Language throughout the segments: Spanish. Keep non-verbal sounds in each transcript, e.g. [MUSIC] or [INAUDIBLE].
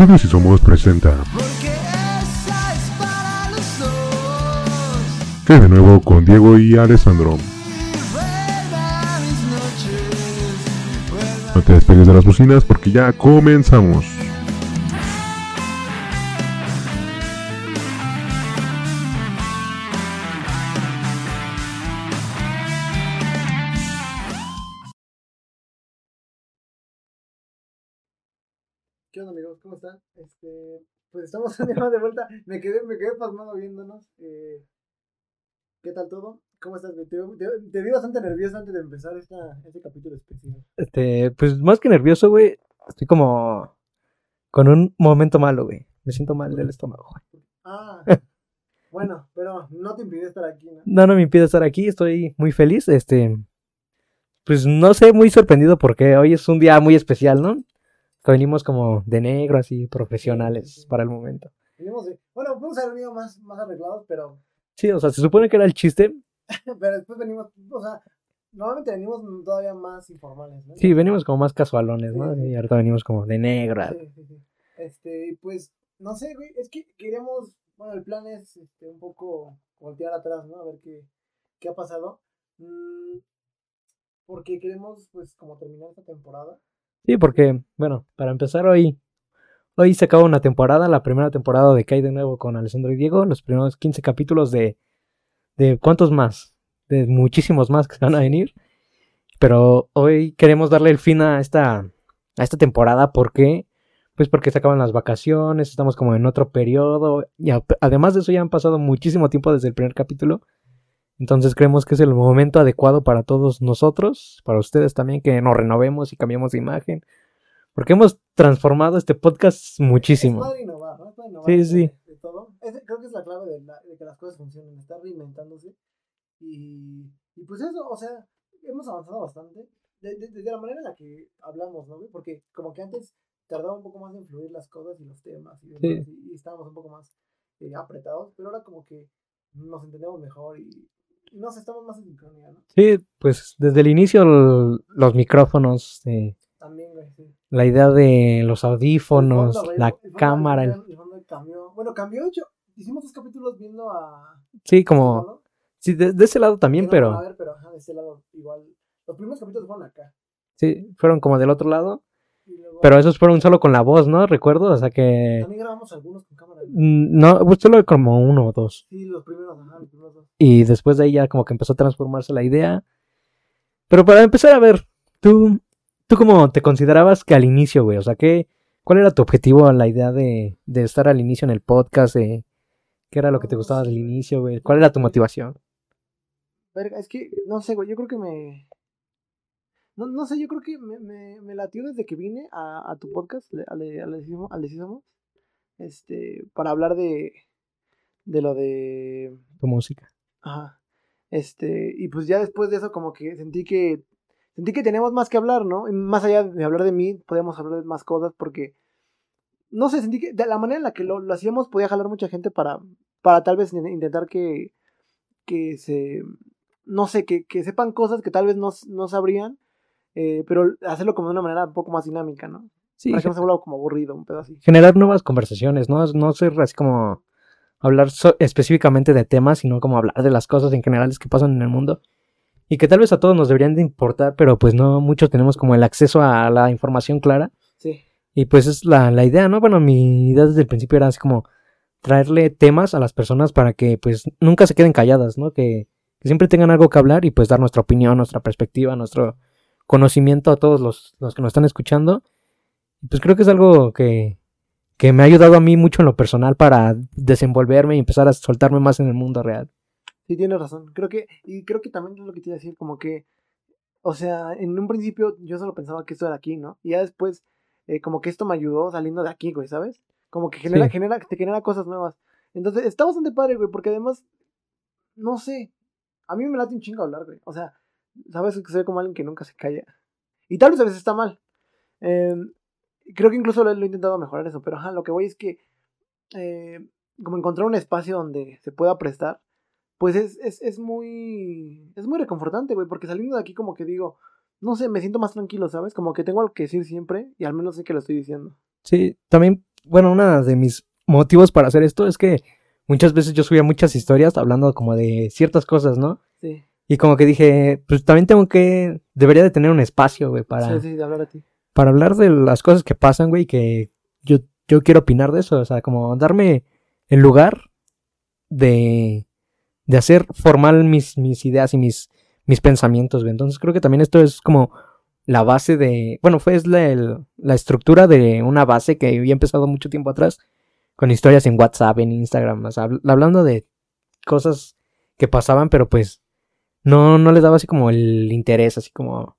Estudios y Somos presenta. Que de nuevo con Diego y Alessandro. No te despegues de las bocinas porque ya comenzamos. Pues estamos de vuelta. Me quedé, me quedé pasmado viéndonos. Eh, ¿Qué tal todo? ¿Cómo estás? Te, te, te, vi bastante nervioso antes de empezar esta, este capítulo especial. Este, pues más que nervioso, güey. Estoy como con un momento malo, güey. Me siento mal del estómago, güey. Ah, bueno, pero no te impide estar aquí, ¿no? No, no me impide estar aquí. Estoy muy feliz. Este, pues no sé, muy sorprendido porque hoy es un día muy especial, ¿no? Venimos como de negro, así, profesionales para el momento. Venimos de, bueno, podemos haber venido más, más arreglados, pero... Sí, o sea, se supone que era el chiste. [LAUGHS] pero después venimos, o sea, normalmente venimos todavía más informales, ¿no? Sí, venimos como más casualones, ¿no? Y ahorita venimos como de negro. Sí, sí, sí. Este, pues, no sé, güey, es que queremos, bueno, el plan es este, un poco voltear atrás, ¿no? A ver qué, qué ha pasado. Mm, porque queremos, pues, como terminar esta temporada. Sí, porque, bueno, para empezar hoy, hoy se acaba una temporada, la primera temporada de Kai de nuevo con Alessandro y Diego, los primeros 15 capítulos de, de ¿cuántos más? De muchísimos más que van a venir. Pero hoy queremos darle el fin a esta, a esta temporada porque, pues porque se acaban las vacaciones, estamos como en otro periodo y además de eso ya han pasado muchísimo tiempo desde el primer capítulo. Entonces creemos que es el momento adecuado para todos nosotros, para ustedes también, que nos renovemos y cambiemos de imagen. Porque hemos transformado este podcast muchísimo. Es innovar, ¿no? Es innovar sí, sí. De todo. Es, creo que es la clave de, la, de, que las cosas funcionen, estar reinventándose. Y, y pues eso, o sea, hemos avanzado bastante. Desde de, de la manera en la que hablamos, ¿no? Porque como que antes tardaba un poco más en fluir las cosas y los temas y, demás, Sí. y, y estábamos un poco más eh, apretados, pero ahora como que nos entendemos mejor y, y no sé, estamos más en sincronía, ¿no? Sí, pues desde el inicio el- los micrófonos, eh, También, güey, sí. la idea de los audífonos, fondo, la el cámara, el- El cambió. Bueno, cambió. Yo, hicimos dos capítulos viendo a. sí, como, ¿no? sí, de, de ese lado también, no pero A ver, pero ajá, de ese lado igual. Los primeros capítulos fueron acá. sí, fueron como del otro lado, pero esos fueron solo con la voz, ¿no? Recuerdo, o sea que, También grabamos algunos con cámara. mm, no, pues solo como uno o dos. Sí, los primeros, ajá, los primeros dos. Y después de ahí ya como que empezó a transformarse la idea. Pero para empezar a ver, tú, tú cómo te considerabas que al inicio, güey, o sea, ¿qué, ¿cuál era tu objetivo, la idea de, de estar al inicio en el podcast? De, ¿Qué era lo que te gustaba del inicio, güey? ¿Cuál era tu motivación? Verga, es que, no sé, güey, yo creo que me. No, no sé, yo creo que me, me, me latió desde que vine a, a tu podcast, al de- al de Decísimo- al de Decísimo, este, para hablar de, de lo de Tu música. Ajá. Este, y pues ya después de eso como que sentí que sentí que teníamos más que hablar, ¿no? Y más allá de hablar de mí, podíamos hablar de más cosas porque no sé, sentí que de la manera en la que lo, lo hacíamos podía jalar mucha gente para para tal vez in- intentar que que se no sé, que, que sepan cosas que tal vez no, no sabrían, eh, pero hacerlo como de una manera un poco más dinámica, ¿no? Sí, Para que no se vuelva como aburrido, un pedo así. generar nuevas conversaciones, ¿no? No ser así como hablar so- específicamente de temas, sino como hablar de las cosas en generales que pasan en el mundo. Y que tal vez a todos nos deberían de importar, pero pues no muchos tenemos como el acceso a la información clara. Sí. Y pues es la, la idea, ¿no? Bueno, mi idea desde el principio era así como traerle temas a las personas para que pues nunca se queden calladas, ¿no? Que, que siempre tengan algo que hablar y pues dar nuestra opinión, nuestra perspectiva, nuestro conocimiento a todos los, los que nos están escuchando. Pues creo que es algo que, que me ha ayudado a mí mucho en lo personal para desenvolverme y empezar a soltarme más en el mundo real. Sí, tienes razón. Creo que, y creo que también es lo que te iba a decir, como que, o sea, en un principio yo solo pensaba que esto era aquí, ¿no? Y ya después, eh, como que esto me ayudó saliendo de aquí, güey, ¿sabes? Como que genera, Sí. genera, te genera cosas nuevas. Entonces, está bastante padre, güey, porque además, no sé, a mí me late un chingo hablar, güey. O sea, sabes que soy como alguien que nunca se calla. Y tal vez a veces está mal. Eh, creo que incluso lo, lo he intentado mejorar eso, pero ajá, lo que voy es que, eh, como encontrar un espacio donde se pueda prestar, pues es, es, es muy, es muy reconfortante, güey, porque saliendo de aquí como que digo, no sé, me siento más tranquilo, ¿sabes? Como que tengo algo que decir siempre y al menos sé que lo estoy diciendo. Sí, también bueno, una de mis motivos para hacer esto es que muchas veces yo subía muchas historias hablando como de ciertas cosas, ¿no? Sí. Y como que dije, pues también tengo que, debería de tener un espacio, güey, para, Sí, sí, de hablar a ti. para hablar de las cosas que pasan, güey, que yo, yo quiero opinar de eso, o sea, como darme el lugar de, de hacer formal mis, mis ideas y mis, mis pensamientos, güey. Entonces creo que también esto es como la base de, bueno, fue es la, el- la estructura de una base que había empezado mucho tiempo atrás con historias en WhatsApp, en Instagram, o sea, habl- hablando de cosas que pasaban, pero pues no, no les daba así como el interés, así como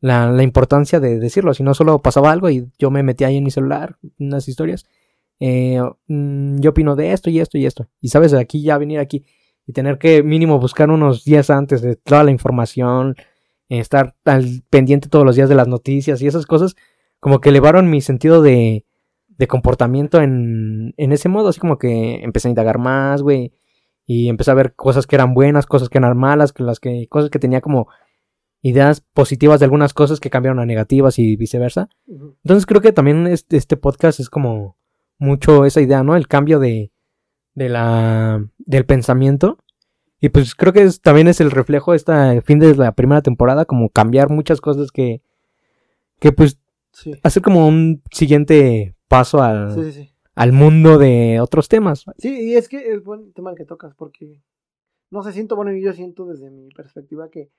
la, la importancia de decirlo, sino solo pasaba algo y yo me metía ahí en mi celular, unas historias. eh, mm, yo opino de esto y esto y esto. Y sabes, de aquí ya venir aquí y tener que mínimo buscar unos días antes de toda la información, estar al pendiente todos los días de las noticias y esas cosas, como que elevaron mi sentido de, de comportamiento en, en ese modo, así como que empecé a indagar más, güey, y empecé a ver cosas que eran buenas, cosas que eran malas, que las que, cosas que tenía como ideas positivas de algunas cosas que cambiaron a negativas y viceversa. Entonces creo que también este, este podcast es como mucho esa idea, ¿no? El cambio de, de la, del pensamiento. Y pues creo que es- también es el reflejo este fin de la primera temporada, como cambiar muchas cosas que, que pues Sí. hacer como un siguiente paso al, Sí, sí, sí. Al mundo de otros temas. Sí, y es que es buen tema el que tocas, porque no sé, siento, bueno, yo siento desde mi perspectiva que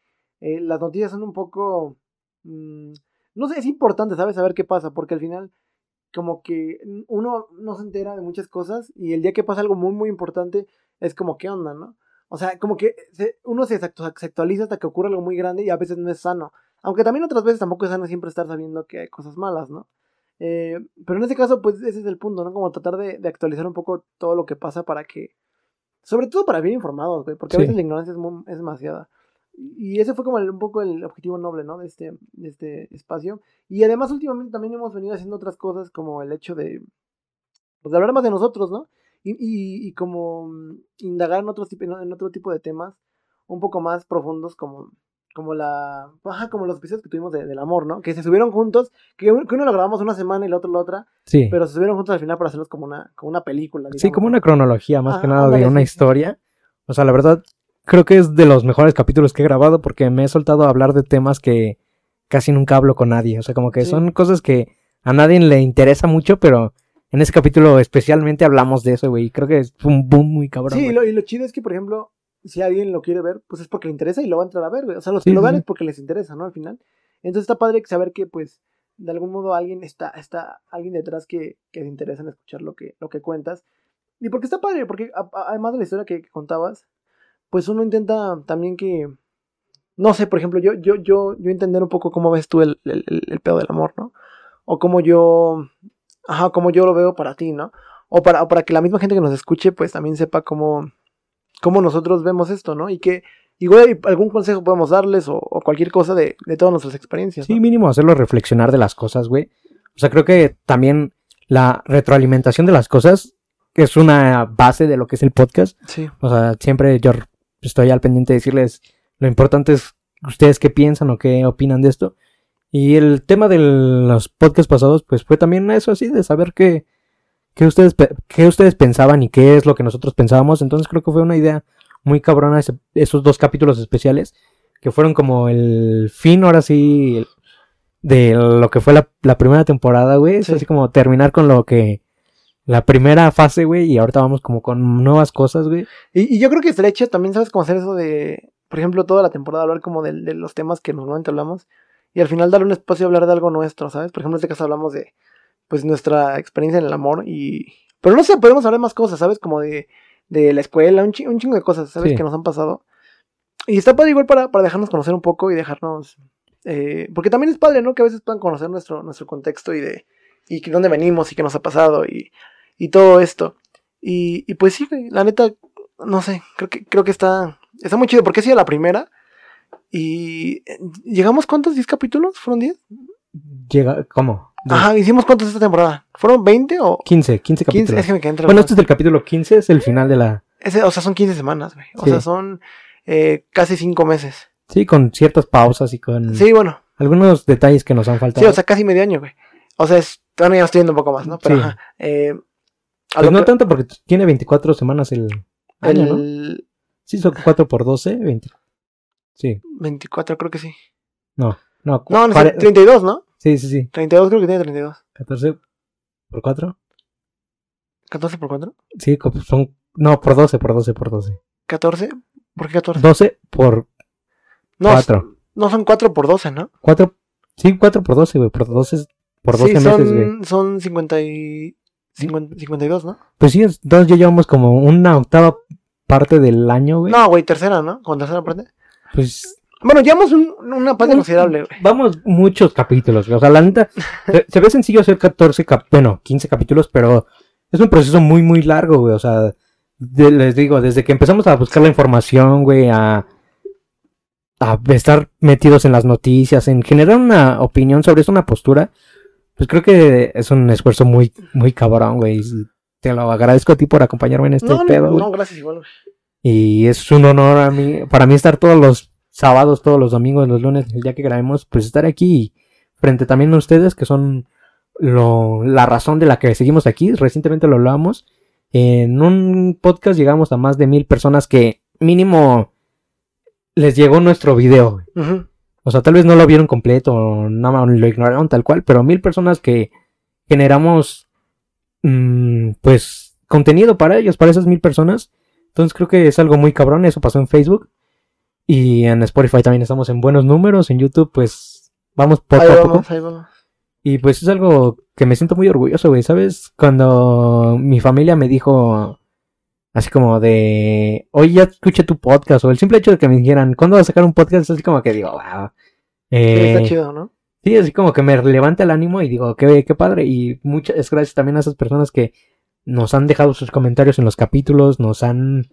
eh, las noticias son un poco, mm, no sé, es importante, ¿sabes? Saber qué pasa, porque al final, como que uno no se entera de muchas cosas y el día que pasa algo muy, muy importante, es como, ¿qué onda, no? O sea, como que se- uno se, se actualiza hasta que ocurre algo muy grande y a veces no es sano. Aunque también otras veces tampoco es sano siempre estar sabiendo que hay cosas malas, ¿no? Eh, pero en este caso, pues ese es el punto, ¿no? Como tratar de, de actualizar un poco todo lo que pasa para que. Sobre todo para bien informados, güey, porque a veces la ignorancia es, muy- es demasiada. Y ese fue como el- un poco el objetivo noble, ¿no? De este, de este espacio. Y además, últimamente también hemos venido haciendo otras cosas, como el hecho de. Pues de hablar más de nosotros, ¿no? Y, y, y como mm, indagar en, otros, en otro tipo de temas un poco más profundos, como, como la. Ajá, como los episodios que tuvimos de- del amor, ¿no? Que se subieron juntos, que, un- que uno lo grabamos una semana y el otro la otra, Sí. pero se subieron juntos al final para hacerlos como una, como una película. Sí, como una cronología más que nada de una sí, historia. O sea, la verdad, creo que es de los mejores capítulos que he grabado porque me he soltado a hablar de temas que casi nunca hablo con nadie. O sea, como que Sí. son cosas que a nadie le interesa mucho, pero en ese capítulo especialmente hablamos de eso, güey. Creo que es un boom muy cabrón. Sí, y lo, y lo chido es que, por ejemplo, si alguien lo quiere ver, pues es porque le interesa y lo va a entrar a ver, güey. O sea, los Sí, que lo vean sí. es porque les interesa, ¿no? Al final. Entonces está padre saber que, pues, de algún modo alguien está, está alguien detrás que, que se interesa en escuchar lo que, lo que cuentas. Y porque está padre, porque a- a- además de la historia que, que contabas, pues uno intenta también que, no sé, por ejemplo, yo, yo, yo, yo entender un poco cómo ves tú el, el, el- el pedo del amor, ¿no? O cómo yo, ajá, cómo yo lo veo para ti, ¿no? O para, o para que la misma gente que nos escuche, pues también sepa cómo, cómo nosotros vemos esto, ¿no? Y que igual algún consejo podemos darles o, o cualquier cosa de, de todas nuestras experiencias. Sí, ¿no? mínimo hacerlo reflexionar de las cosas, güey. O sea, creo que también la retroalimentación de las cosas es una base de lo que es el podcast. Sí, O sea, siempre yo estoy al pendiente de decirles lo importante es ustedes qué piensan o qué opinan de esto. Y el tema de los podcasts pasados, pues fue también eso así, de saber qué, qué, ustedes, qué ustedes pensaban y qué es lo que nosotros pensábamos. Entonces creo que fue una idea muy cabrona ese- esos dos capítulos especiales, que fueron como el fin, ahora sí, de lo que fue la, la primera temporada, güey. Es Sí. así como terminar con lo que... La primera fase, güey, y ahorita vamos como con nuevas cosas, güey. Y, y yo creo que estaría también, ¿sabes cómo hacer eso de, por ejemplo, toda la temporada, hablar como de, de los temas que normalmente hablamos y al final darle un espacio a hablar de algo nuestro, ¿sabes? Por ejemplo, en este caso hablamos de, pues, nuestra experiencia en el amor y... Pero no sé, podemos hablar más cosas, ¿sabes? Como de, de la escuela, un, chi- un chingo de cosas, ¿sabes? Sí. Que nos han pasado. Y está padre igual para, para dejarnos conocer un poco y dejarnos... eh, porque también es padre, ¿no? Que a veces puedan conocer nuestro, nuestro contexto y de... Y dónde venimos y qué nos ha pasado y, y todo esto. Y, y pues sí, la neta, no sé, creo que, creo que está, está muy chido porque ha sido la primera. Y eh, llegamos, ¿cuántos? ¿10 capítulos? ¿Fueron 10? Llega, ¿cómo? De- Ajá, hicimos cuántos esta temporada. ¿Fueron 20 o 15, 15 15? capítulos. Es que me quedé entre Bueno, este es el capítulo 15, es el final de la... Ese, o sea, son 15 semanas, güey. O Sí. sea, son eh, casi 5 meses. Sí, con ciertas pausas y con Sí, bueno. algunos detalles que nos han faltado. Sí, o sea, casi medio año, güey. O sea, es, bueno, ya estoy viendo un poco más, ¿no? Pero, Sí. ajá, eh, Pues lo no tanto porque tiene 24 semanas el año, ¿no? Sí, son 4 por 12, 20. Sí, 24 creo que sí. no. No, No, no, pare- 32, ¿no? Sí, sí, sí. 32 creo que tiene 32. 14 por 4. 14 por 4. Sí, son. No, por 12, por 12, por 12. 14. ¿Por qué 14? 12 por No, 4. no son 4 por 12, ¿no? 4. Sí, 4 por 12, güey. Por 12, es- por 12 sí, meses, güey. son, son 50 y... 50 52, ¿no? Pues sí, entonces ya llevamos como una octava parte del año, güey. No, güey, tercera, ¿no? Con tercera parte. Pues Bueno, llevamos un- una parte considerable, vamos muchos capítulos. O sea, la neta, se, se ve sencillo hacer 14, cap- bueno, 15 capítulos, pero es un proceso muy, muy largo, güey. O sea, de- les digo, desde que empezamos a buscar la información, güey, a, a estar metidos en las noticias, en generar una opinión sobre eso, una postura, pues creo que es un esfuerzo muy, muy cabrón, güey. Te lo agradezco a ti por acompañarme en este No, pedo, no, no, gracias igual, güey. Y es un honor a mí, para mí estar todos los sábados, todos los domingos, los lunes, el día que grabemos, pues estar aquí frente también a ustedes que son lo, la razón de la que seguimos aquí. Recientemente lo hablamos. En un podcast llegamos a más de mil personas que mínimo les llegó nuestro video. O sea, tal vez no lo vieron completo, nada más lo ignoraron tal cual, pero mil personas que generamos, mm, pues, contenido para ellos, para esas mil personas. Entonces creo que es algo muy cabrón, eso pasó en Facebook. Y en Spotify también estamos en buenos números, en YouTube pues vamos poco Ahí a poco. vamos, ahí vamos. Y pues es algo que me siento muy orgulloso, güey, ¿sabes? Cuando mi familia me dijo así como de, oye, ya escuché tu podcast, o el simple hecho de que me dijeran, ¿cuándo vas a sacar un podcast? Es así como que digo, wow. Sí, Eh, está chido, ¿no? Sí, así como que me levanta el ánimo y digo, qué, qué padre. Y muchas gracias también a esas personas que nos han dejado sus comentarios en los capítulos, nos han,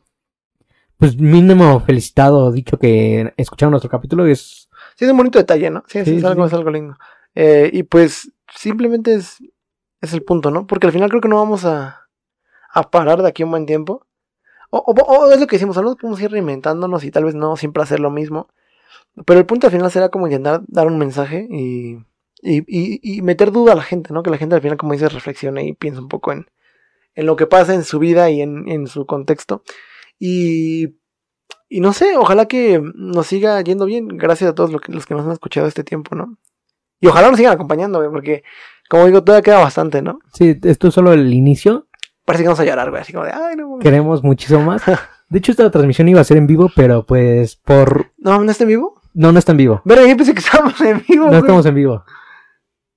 pues mínimo felicitado, dicho que escucharon nuestro capítulo. Es, Sí, es un bonito detalle, ¿no? Sí, sí, Sí, es, algo, sí. es algo lindo. Eh, y pues simplemente es, es el punto, ¿no? Porque al final creo que no vamos a, a parar de aquí un buen tiempo. O, o- o es lo que decimos, ¿no? podemos ir reinventándonos y tal vez no siempre hacer lo mismo. Pero el punto al final será como intentar dar un mensaje y, y, y- y meter duda a la gente, ¿no? Que la gente al final, como dices, reflexione y piense un poco en, en lo que pasa en su vida y en, en su contexto. Y, y no sé, ojalá que nos siga yendo bien. Gracias a todos los que, los que nos han escuchado este tiempo, ¿no? Y ojalá nos sigan acompañando, güey, porque, como digo, todavía queda bastante, ¿no? sí, esto es solo el inicio. Parece que vamos a llorar, güey, así como de, ay, no, mames". Queremos muchísimo más. [LAUGHS] De hecho, esta transmisión iba a ser en vivo, pero pues por... No, ¿no está en vivo? No, no está en vivo. Verga, yo pensé que estábamos en vivo, No güey. estamos en vivo.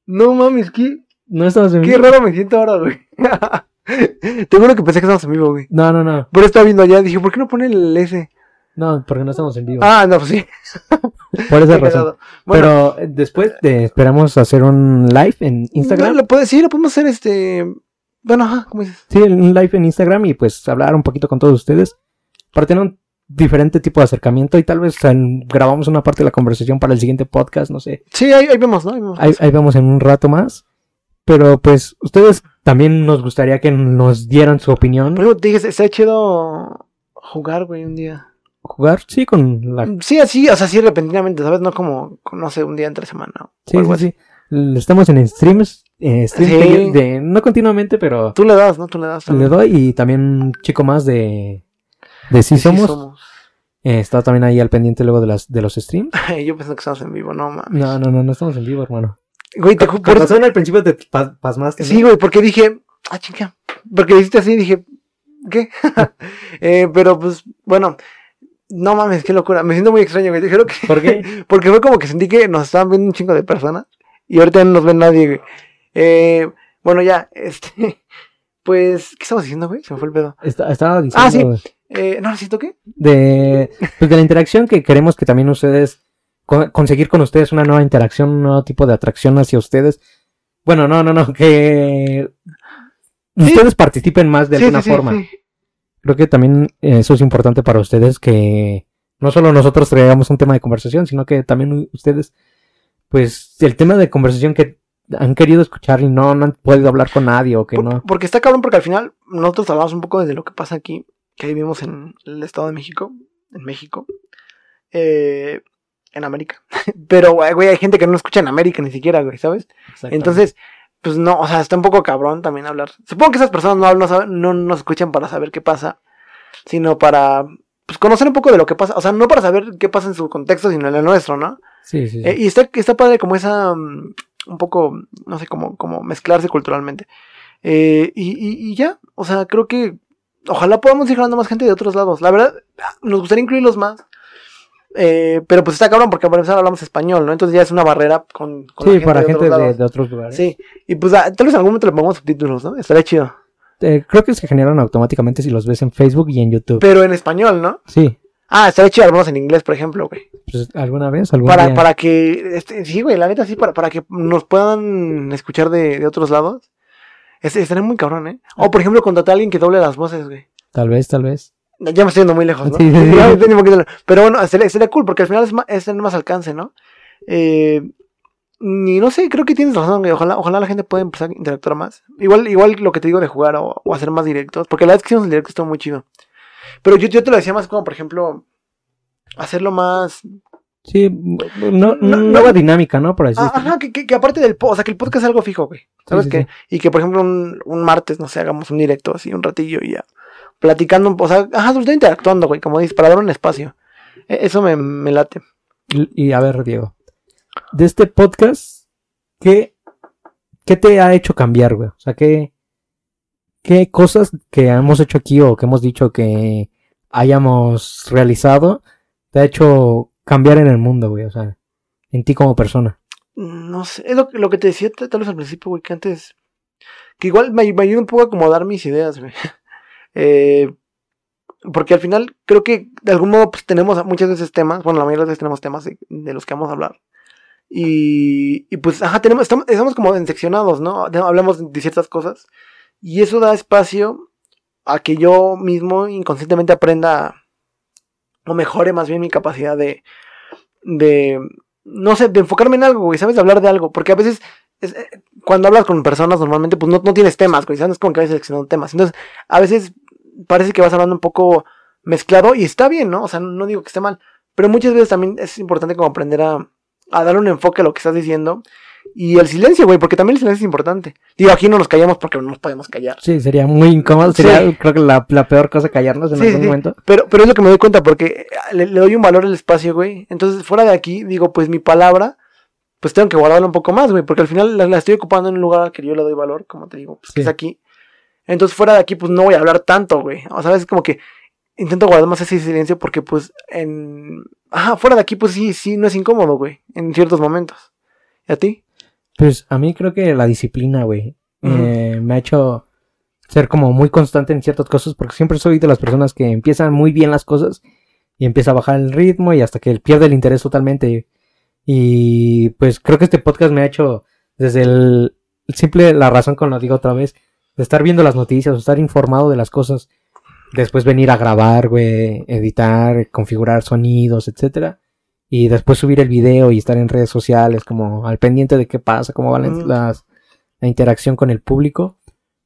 No mames, qué, No estamos en qué vivo. raro me siento ahora, güey. [LAUGHS] [LAUGHS] Te juro que pensé que estábamos en vivo, güey. No, no, no. Pero estaba viendo allá, dije, ¿por qué no pone el S? No, porque no estamos en vivo. Ah, no, pues sí. [LAUGHS] por esa razón. Bueno, Pero eh, después de, esperamos hacer un live en Instagram. Lo puede, sí, lo podemos hacer este. Bueno, ajá, ¿cómo dices? Sí, un live en Instagram y pues hablar un poquito con todos ustedes para tener un diferente tipo de acercamiento y tal vez grabamos una parte de la conversación para el siguiente podcast, no sé. Sí, ahí, ahí vemos, ¿no? Ahí vemos. Ahí, ahí vemos en un rato más. Pero pues ustedes también nos gustaría que nos dieran su opinión. Ejemplo, te dije, está chido jugar, güey, un día. Jugar, sí, con la... Sí, así, o sea, sí, repentinamente, ¿sabes? No como, no sé, un día entre semana. o Sí, algo sí, así. sí. Estamos en streams, eh, streams Sí. de- no continuamente, pero Tú le das, ¿no? Tú le das. le también. doy y también un chico más de... De Sí Sí Somos. Eh, está también ahí al pendiente luego de, las, de los streams. [LAUGHS] Yo pensé que estábamos en vivo, no mames. No, no, no, no estamos en vivo, hermano. Güey, te ju- Por razón al principio te pa- pasmaste. ¿no? Sí, güey, porque dije, ah, chinga. Porque le hiciste así, dije, ¿qué? [LAUGHS] eh, pero pues, bueno, no mames, qué locura. Me siento muy extraño, güey. Juro que. ¿Por qué? [LAUGHS] Porque fue como que sentí que nos estaban viendo un chingo de personas. Y ahorita no nos ve nadie, güey. Eh, bueno, ya, [LAUGHS] este. Pues, ¿qué estamos diciendo, güey? Se me fue el pedo. Está- estaba diciendo Ah, sí. Eh, no, ¿necesito qué? de, pues de la interacción que queremos que también ustedes, co- conseguir con ustedes una nueva interacción, un nuevo tipo de atracción hacia ustedes. Bueno, no, no, no, que Sí. ustedes participen más de Sí, alguna sí, forma. Creo que también eso es importante para ustedes, que no solo nosotros traigamos un tema de conversación, sino que también ustedes, pues el tema de conversación que han querido escuchar y no, no han podido hablar con nadie o que Por- no. Porque está cabrón, porque al final nosotros hablamos un poco de lo que pasa aquí, que vivimos en el Estado de México, en México, eh, en América. [LAUGHS] Pero, güey, hay gente que no escucha en América ni siquiera, güey, ¿sabes? Entonces, pues no, o sea, está un poco cabrón también hablar. Supongo que esas personas no, saben- no nos escuchan para saber qué pasa, sino para pues, conocer un poco de lo que pasa. O sea, no para saber qué pasa en su contexto, sino en el nuestro, ¿no? Sí, sí, sí. Eh, y está, está padre como esa, mm, un poco, no sé, como, como mezclarse culturalmente. Eh, y, y- y ya, o sea, creo que ojalá podamos ir jalando más gente de otros lados. La verdad, nos gustaría incluirlos más. Eh, pero pues está cabrón porque para empezar hablamos español, ¿no? Entonces ya es una barrera con, con la sí, para gente otros de, de otros lugares. Sí, y pues ah, tal vez en algún momento le pongamos subtítulos, ¿no? Estaría chido. Eh, creo que se generan automáticamente si los ves en Facebook y en YouTube. Pero en español, ¿no? sí. Ah, estaría chido algunos en inglés, por ejemplo, güey. Pues, ¿Alguna vez? ¿Algún Para, día? para que, este, sí, güey, la neta sí, para, para que nos puedan escuchar de, de otros lados. Es, estaría muy cabrón, ¿eh? O, por ejemplo, contratar a alguien que doble las voces, güey. Tal vez, tal vez. Ya me estoy yendo muy lejos, ¿no? Sí, sí, Pero bueno, sería, sería cool, porque al final es, ma- es tener más alcance, ¿no? Eh, y no sé, creo que tienes razón, güey. Ojalá, ojalá la gente pueda empezar a interactuar más. Igual, igual lo que te digo de jugar o, o hacer más directos. Porque la vez que hicimos el directo estuvo muy chido. Pero yo, yo te lo decía más como, por ejemplo, hacerlo más. Sí, no, No, nueva dinámica, ¿no? Por así Ah, ajá, que, que, que aparte del podcast, o sea, que el podcast es algo fijo, güey. ¿Sabes sí, qué? Y que, por ejemplo, un, un martes, no sé, hagamos un directo así, un ratillo y ya. Platicando, o sea, ajá, todo interactuando, güey, como dices, para dar un espacio. E- Eso me, me late. Y, y a ver, Diego. De este podcast, ¿qué, qué te ha hecho cambiar, güey? O sea, ¿qué, ¿qué cosas que hemos hecho aquí o que hemos dicho que hayamos realizado te ha hecho cambiar en el mundo, güey? O sea, en ti como persona. No sé, es lo, que- lo que te decía tal vez al principio, güey, que antes. Que igual me, me ayuda un poco a acomodar mis ideas, güey. [LAUGHS] Eh, porque al final creo que de algún modo pues, tenemos muchas veces temas, bueno, la mayoría de veces tenemos temas de, los que vamos a hablar. Y, y pues, ajá, tenemos, estamos, como enseccionados, ¿no? Hablamos de ciertas cosas. Y eso da espacio a que yo mismo inconscientemente aprenda o mejore más bien mi capacidad de, de no sé, de enfocarme en algo, güey, ¿sabes? De hablar de algo. Porque a veces, es, eh, cuando hablas con personas normalmente, pues no, no tienes temas, güey, ¿sabes? Es como que vas seleccionando temas. Entonces, a veces parece que vas hablando un poco mezclado y está bien, ¿no? O sea, no digo que esté mal. Pero muchas veces también es importante como aprender a, a darle un enfoque a lo que estás diciendo. Y el silencio, güey, porque también el silencio es importante. Digo, aquí no nos callamos porque no nos podemos callar. Sí, sería muy incómodo. Sería, Sí. creo que la, la peor cosa callarnos en Sí, algún sí, momento. Pero, pero es lo que me doy cuenta porque le, le doy un valor al espacio, güey. Entonces, fuera de aquí, digo, pues mi palabra, pues tengo que guardarla un poco más, güey. Porque al final la, la estoy ocupando en un lugar al que yo le doy valor, como te digo, pues que es aquí. Entonces, fuera de aquí, pues no voy a hablar tanto, güey. O sea, es como que intento guardar más ese silencio porque, pues, en. Ajá, fuera de aquí, pues sí, sí, no es incómodo, güey. En ciertos momentos. ¿Y a ti? Pues a mí creo que la disciplina, güey, eh, me ha hecho ser como muy constante en ciertas cosas, porque siempre soy de las personas que empiezan muy bien las cosas y empieza a bajar el ritmo y hasta que pierde el interés totalmente. Y pues creo que este podcast me ha hecho desde el simple, la razón con lo digo otra vez, de estar viendo las noticias, o estar informado de las cosas, después venir a grabar, güey, editar, configurar sonidos, etcétera y después subir el video y estar en redes sociales como al pendiente de qué pasa, cómo va la, Mm. las- la interacción con el público.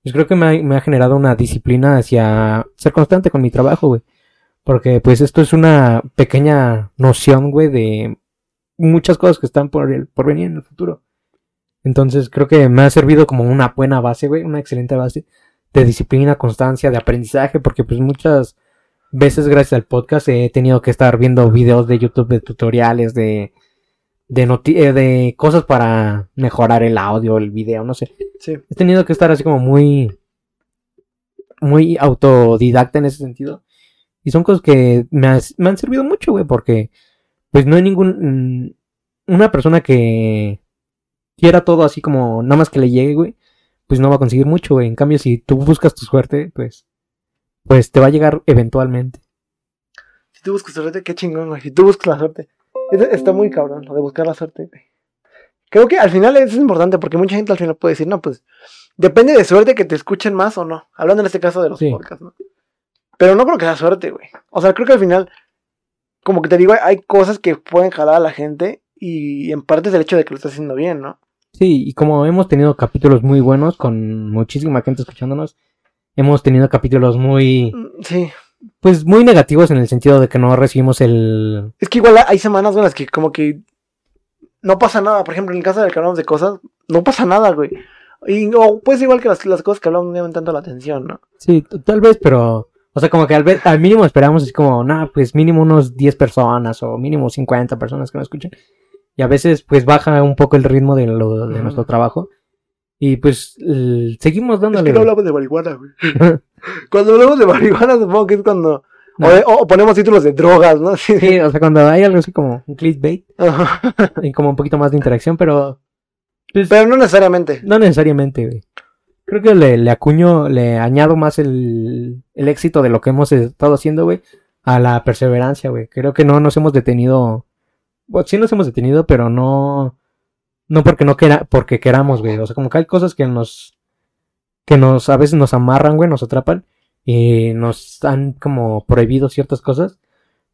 Pues creo que me ha, me ha generado una disciplina hacia ser constante con mi trabajo, güey. Porque pues esto es una pequeña noción, güey, de muchas cosas que están por, el- por venir en el futuro. Entonces creo que me ha servido como una buena base, güey, una excelente base de disciplina, constancia, de aprendizaje, porque pues muchas veces gracias al podcast he tenido que estar viendo videos de YouTube de tutoriales de de, eh, de cosas para mejorar el audio, el video, no sé. Sí. He tenido que estar así como muy muy autodidacta en ese sentido. Y son cosas que me, has- me han servido mucho, güey, porque pues no hay ningún mm, una persona que quiera todo así como nada más que le llegue, güey, pues no va a conseguir mucho, güey. En cambio, si tú buscas tu suerte, pues pues te va a llegar eventualmente. Si tú buscas suerte, qué chingón, güey. Si tú buscas la suerte. Es- Está muy cabrón lo de buscar la suerte, güey. Creo que al final eso es importante porque mucha gente al final puede decir, no, pues depende de suerte que te escuchen más o no. Hablando en este caso de los Sí. podcasts, ¿no? Pero no creo que sea suerte, güey. O sea, creo que al final, como que te digo, hay cosas que pueden jalar a la gente y en parte es el hecho de que lo estás haciendo bien, ¿no? Sí, y como hemos tenido capítulos muy buenos con muchísima gente escuchándonos, hemos tenido capítulos muy Mm, Sí. pues muy negativos en el sentido de que no recibimos el Es que igual hay semanas en las que como que no pasa nada. Por ejemplo, en el caso del que hablamos de cosas, no pasa nada, güey. Y o pues igual que las, las cosas que hablamos no llaman tanto la atención, ¿no? Sí, tal vez, pero. O sea, como que al, mínimo esperamos, así como, nah, pues mínimo unos 10 personas o mínimo 50 personas que nos escuchen. Y a veces, pues baja un poco el ritmo de, lo, de Ujú. nuestro trabajo. Y pues seguimos Es dándole. que no hablamos de marihuana, güey. [LAUGHS] Cuando hablamos de marihuana, supongo que es cuando. No. O, ponemos títulos de drogas, ¿no? [LAUGHS] Sí. Sí, o sea, cuando hay algo así como un clickbait y como un poquito más de interacción, pero pues, Pero no necesariamente. no necesariamente, güey. Creo que le, le acuño, le añado más el, el éxito de lo que hemos estado haciendo, güey, a la perseverancia, güey. Creo que no nos hemos detenido. Bueno, sí nos hemos detenido, pero no. No porque no quera, porque queramos, güey. O sea, como que hay cosas que nos. que nos a veces nos amarran, güey, nos atrapan. Y nos han como prohibido ciertas cosas.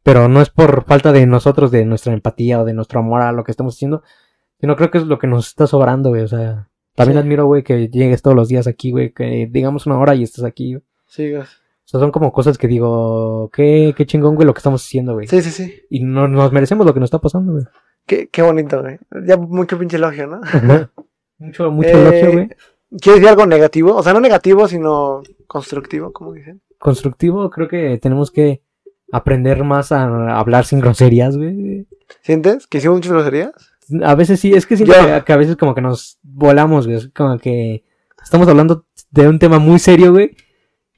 Pero no es por falta de nosotros, de nuestra empatía o de nuestro amor a lo que estamos haciendo. Sino creo que es lo que nos está sobrando, güey. O sea, también Sí. admiro, güey, que llegues todos los días aquí, güey. Que digamos una hora y estés aquí. güey. Sí, güey. O sea, son como cosas que digo, qué, qué chingón, güey, lo que estamos haciendo, güey. sí, sí, sí. Y no, nos merecemos lo que nos está pasando, güey. Qué, qué bonito, güey. Ya mucho pinche elogio, ¿no? mucho, mucho Eh, elogio, güey. ¿Quieres decir algo negativo? O sea, no negativo, sino constructivo, como dicen. Constructivo, creo que tenemos que aprender más a hablar sin groserías, güey. ¿Sientes que hicimos muchas groserías? A veces sí, es que siento que a veces como que nos volamos, güey. Es como que estamos hablando de un tema muy serio, güey.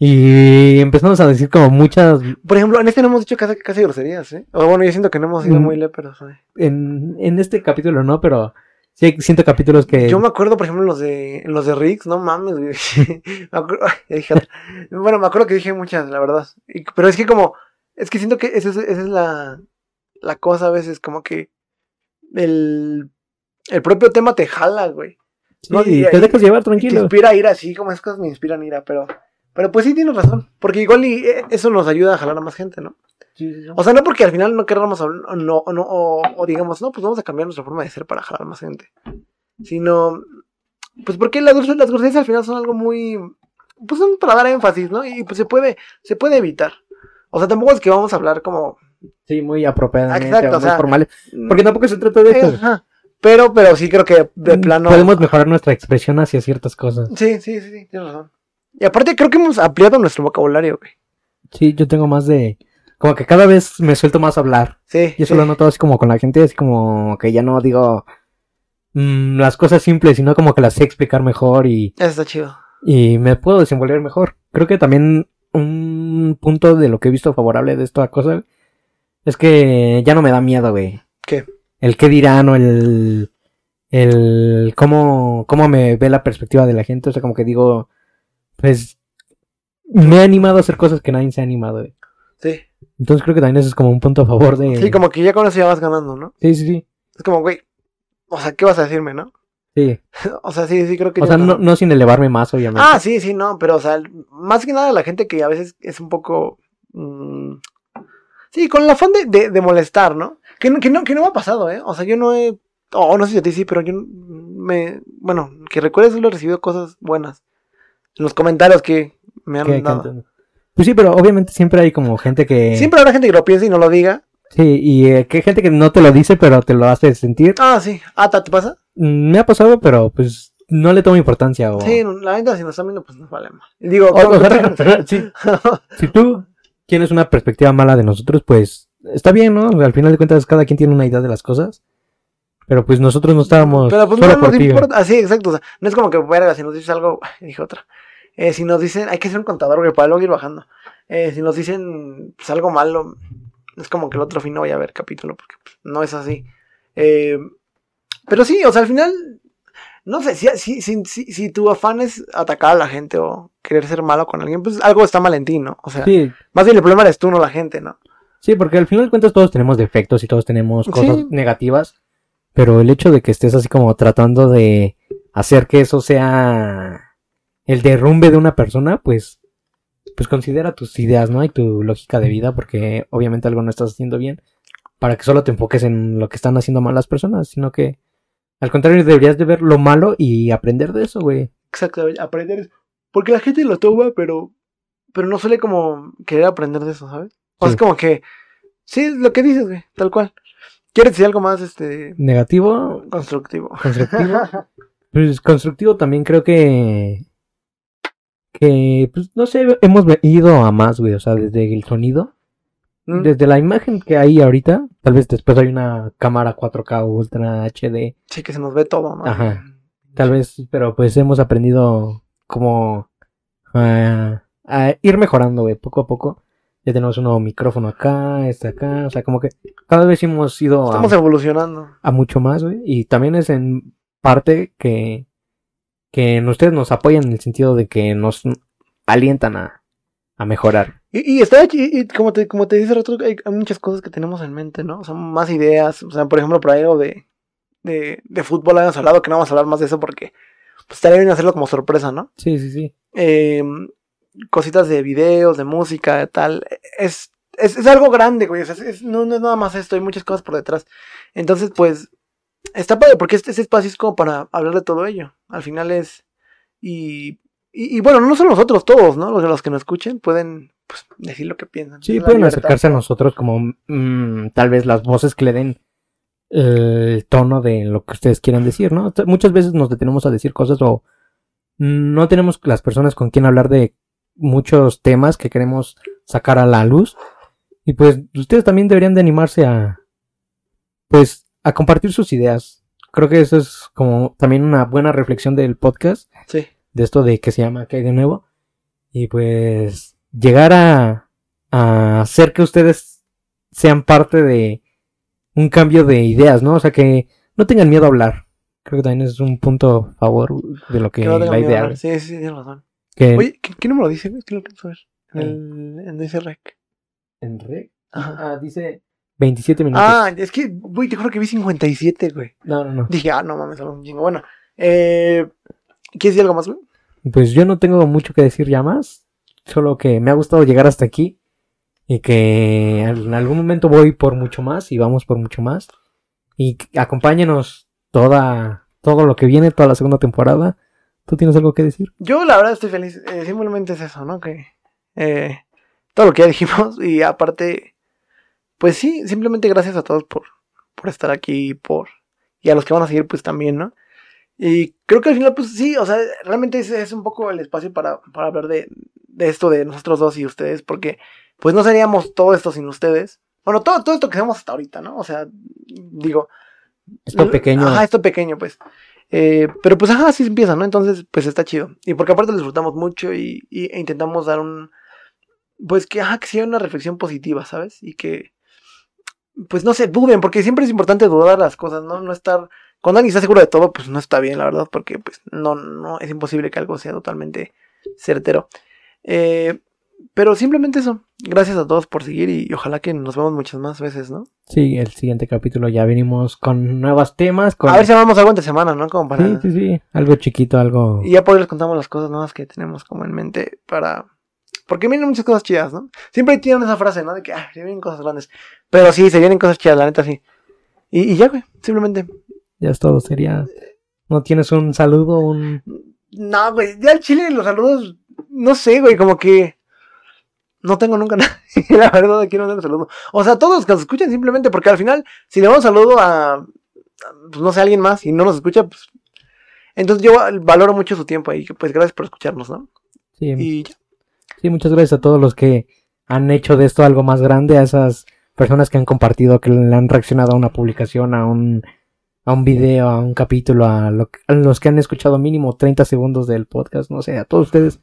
Y empezamos a decir como muchas... Por ejemplo, en este no hemos dicho casi, casi groserías, ¿eh? O bueno, yo siento que no hemos sido Mm. muy léperos, güey. En, en este capítulo no, pero sí hay- siento capítulos que... Yo me acuerdo, por ejemplo, los de, los de Riggs, no mames, güey. [LAUGHS] Me acuerdo- bueno, me acuerdo que dije muchas, la verdad. Y- pero es que como, es que siento que esa es, esa es la, la cosa a veces, como que el, el propio tema te jala, güey. Sí, no, y- te dejas llevar Y te tranquilo. inspira ira, sí, como esas cosas me inspiran ira, pero, pero pues sí tienes razón. Porque igual y eh, eso nos ayuda a jalar a más gente, ¿no? O sea, no porque al final no queramos hablar, o no, o, no, o, o digamos, no, pues vamos a cambiar nuestra forma de ser para jalar más gente. Sino, pues porque las, las groserías al final son algo muy, pues son para dar énfasis, ¿no? Y pues se puede, se puede evitar. O sea, tampoco es que vamos a hablar como... Sí, muy apropiadamente, Exacto, o o muy sea, formales. Porque tampoco se trata de eh, eso. ajá. Pero, pero sí creo que de plano... Podemos mejorar nuestra expresión hacia ciertas cosas. Sí, sí, sí, sí, tienes razón. Y aparte creo que hemos ampliado nuestro vocabulario, güey. Sí, yo tengo más de... Como que cada vez me suelto más a hablar. Sí. Y eso sí. lo noto así como con la gente, así como que ya no digo mm, las cosas simples, sino como que las sé explicar mejor y, Eso está chido. y me puedo desenvolver mejor. Creo que también un punto de lo que he visto favorable de esta cosa es que ya no me da miedo, güey. ¿Qué? El qué dirán o el... El cómo, cómo me ve la perspectiva de la gente. O sea, como que digo, pues me he animado a hacer cosas que nadie se ha animado. Sí. Entonces creo que también eso es como un punto a favor de... Sí, como que ya con eso ya vas ganando, ¿no? Sí, sí, sí. Es como, güey, o sea, ¿qué vas a decirme, no? Sí. [LAUGHS] o sea, sí, sí, creo que... O sea, no, no sin elevarme más, obviamente. Ah, sí, sí, no, pero, o sea, más que nada la gente que a veces es un poco... mm, sí, con el afán de, de, de molestar, ¿no? Que, no- que, no, que no me ha pasado, ¿eh? O sea, yo no he... Oh, no sé si a ti sí, pero yo me... Bueno, que recuerdes, solo he recibido cosas buenas. Los comentarios que me han Que- dado. Pues sí, pero obviamente siempre hay como gente que... Siempre habrá gente que lo piense y no lo diga. Sí, y eh, que hay gente que no te lo dice, pero te lo hace sentir. Ah, sí. Ah, ¿te pasa? Mm, Me ha pasado, pero pues no le tomo importancia. O... Sí, la neta, si nos están viendo, pues nos vale más. Digo, O- o con- sea, [LAUGHS] sí, si tú tienes una perspectiva mala de nosotros, pues está bien, ¿no? Al final de cuentas, cada quien tiene una idea de las cosas. Pero pues nosotros no estábamos Pero pues solo no por nos güey. importa. Así, exacto. O sea, no es como que, verga, si nos dices algo, dije otra. Eh, si nos dicen, hay que ser un contador, güey, para luego ir bajando. Eh, si nos dicen, pues algo malo, es como que el otro fin no vaya a ver capítulo, porque pues, no es así. Eh, pero sí, o sea, al final, no sé, si, si, si, si, si tu afán es atacar a la gente o querer ser malo con alguien, pues algo está mal en ti, ¿no? O sea, Sí, más bien el problema eres tú, no la gente, ¿no? Sí, porque al final de cuentas todos tenemos defectos y todos tenemos cosas Sí. negativas. Pero el hecho de que estés así como tratando de hacer que eso sea el derrumbe de una persona, pues, pues considera tus ideas, ¿no? Y tu lógica de vida, porque obviamente algo no estás haciendo bien, para que solo te enfoques en lo que están haciendo mal las personas, sino que al contrario deberías de ver lo malo y aprender de eso, güey. Exacto, aprender Porque la gente lo toma, pero. Pero no suele como querer aprender de eso, ¿sabes? O sea, Sí. es como que. Sí, es lo que dices, güey, tal cual. ¿Quieres decir algo más este Negativo, constructivo? constructivo. [LAUGHS] Pues constructivo también creo que. Que, pues no sé, hemos ido a más, güey. O sea, desde el sonido. Mm. Desde la imagen que hay ahorita. Tal vez después hay una cámara 4K Ultra HD. Sí, que se nos ve todo, ¿no? Ajá. Tal vez, pero pues hemos aprendido como a, a ir mejorando, güey, poco a poco. Ya tenemos un nuevo micrófono acá, este acá, o sea, como que cada vez hemos ido a, Estamos evolucionando. a mucho más, güey. Y también es en parte que, que en ustedes nos apoyan en el sentido de que nos alientan a, a mejorar. Y, y está y, y como te como te dice rato, hay, hay muchas cosas que tenemos en mente, ¿no? O sea, más ideas. O sea, por ejemplo, por ahí algo de, de, de fútbol habíamos hablado, que no vamos a hablar más de eso porque pues estaría bien hacerlo como sorpresa, ¿no? Sí, sí, sí. Eh, cositas de videos, de música, de tal. Es, es, es algo grande, güey. o sea, es- es- no, no es nada más esto, hay muchas cosas por detrás. Entonces, pues, está padre, porque este, este espacio es como para hablar de todo ello. Al final es. Y, y, y bueno, no solo nosotros, todos, ¿no? Los, los que nos escuchen pueden pues, decir lo que piensan. Sí, pueden libertad. acercarse a nosotros como mm, tal vez las voces que le den el tono de lo que ustedes quieran decir, ¿no? Muchas veces nos detenemos a decir cosas o no tenemos las personas con quien hablar de muchos temas que queremos sacar a la luz. Y pues ustedes también deberían de animarse a pues a compartir sus ideas. Creo que eso es como también una buena reflexión del podcast Sí. de esto de que se llama ¿Qué hay de nuevo? Y pues llegar a, a hacer que ustedes sean parte de un cambio de ideas, ¿no? O sea, que no tengan miedo a hablar. Creo que también es un punto a favor de lo que Que no la idea. Sí, sí, tienes razón. Que Oye, ¿qué, qué número dice? ¿Qué lo ver? En, el, en ese rec. en re- Ajá. ah, dice 27 minutos. Ah, es que, güey, te juro que vi 57, güey. No, no, no. Dije, ah, no mames, un chingo. Bueno, eh, ¿quieres decir algo más, güey? Pues yo no tengo mucho que decir ya más. Solo que me ha gustado llegar hasta aquí. Y que en algún momento voy por mucho más y vamos por mucho más. Y acompáñenos toda, todo lo que viene, toda la segunda temporada. ¿Tú tienes algo que decir? Yo, la verdad, estoy feliz. Eh, simplemente es eso, ¿no? Que eh, todo lo que ya dijimos. [LAUGHS] Y aparte, pues sí, simplemente gracias a todos por, por estar aquí. por Y a los que van a seguir, pues también, ¿no? Y creo que al final, pues sí, o sea, realmente es un poco el espacio para, para hablar de, de esto de nosotros dos y ustedes. Porque, pues no seríamos todo esto sin ustedes. Bueno, todo, todo esto que hacemos hasta ahorita, ¿no? O sea, digo, Esto pequeño. Ajá, esto pequeño, pues. Eh, pero pues, ajá, así empieza, ¿no? Entonces, pues está chido. Y porque aparte lo disfrutamos mucho y, y- e intentamos dar un. Pues que, ajá, que sea una reflexión positiva, ¿sabes? Y que. Pues no se duden, porque siempre es importante dudar las cosas, ¿no? No estar. Cuando alguien está seguro de todo, pues no está bien, la verdad, porque pues no, no, es imposible que algo sea totalmente certero. Eh, pero simplemente eso. Gracias a todos por seguir y, ojalá que nos vemos muchas más veces, ¿no? Sí, el siguiente capítulo ya venimos con nuevos temas. Con... A ver si vamos algo entre semana, ¿no? Como para. Sí, sí, sí. Algo chiquito, algo. Y ya por ahí les contamos las cosas nuevas que tenemos como en mente para... Porque vienen muchas cosas chidas, ¿no? Siempre tienen esa frase, ¿no? De que, ah, se vienen cosas grandes. Pero sí, se vienen cosas chidas, la neta sí. Y, y ya, güey, simplemente. Ya es todo. Sería. ¿No tienes un saludo? Un. No, güey, ya el chile, los saludos, no sé, güey, como que... No tengo nunca [LAUGHS] nada. la verdad, aquí no tengo saludo. O sea, todos los que nos escuchan simplemente, porque al final, si le damos saludo a, a, pues no sé, a alguien más y no nos escucha, pues... Entonces yo valoro mucho su tiempo y pues gracias por escucharnos, ¿no? Sí, Y ya. Sí, muchas gracias a todos los que han hecho de esto algo más grande, a esas personas que han compartido, que le han reaccionado a una publicación, a un, a un video, a un capítulo, a, lo que- a los que han escuchado mínimo 30 segundos del podcast, no sé, a todos ustedes.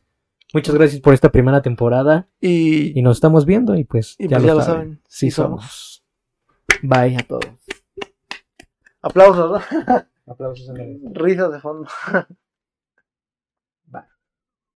Muchas gracias por esta primera temporada Y, y nos estamos viendo y pues Y ya, pues lo, ya lo saben. Sí sí somos. Bye a todos. aplausos. Aplausos en el... Risas de fondo. [LAUGHS]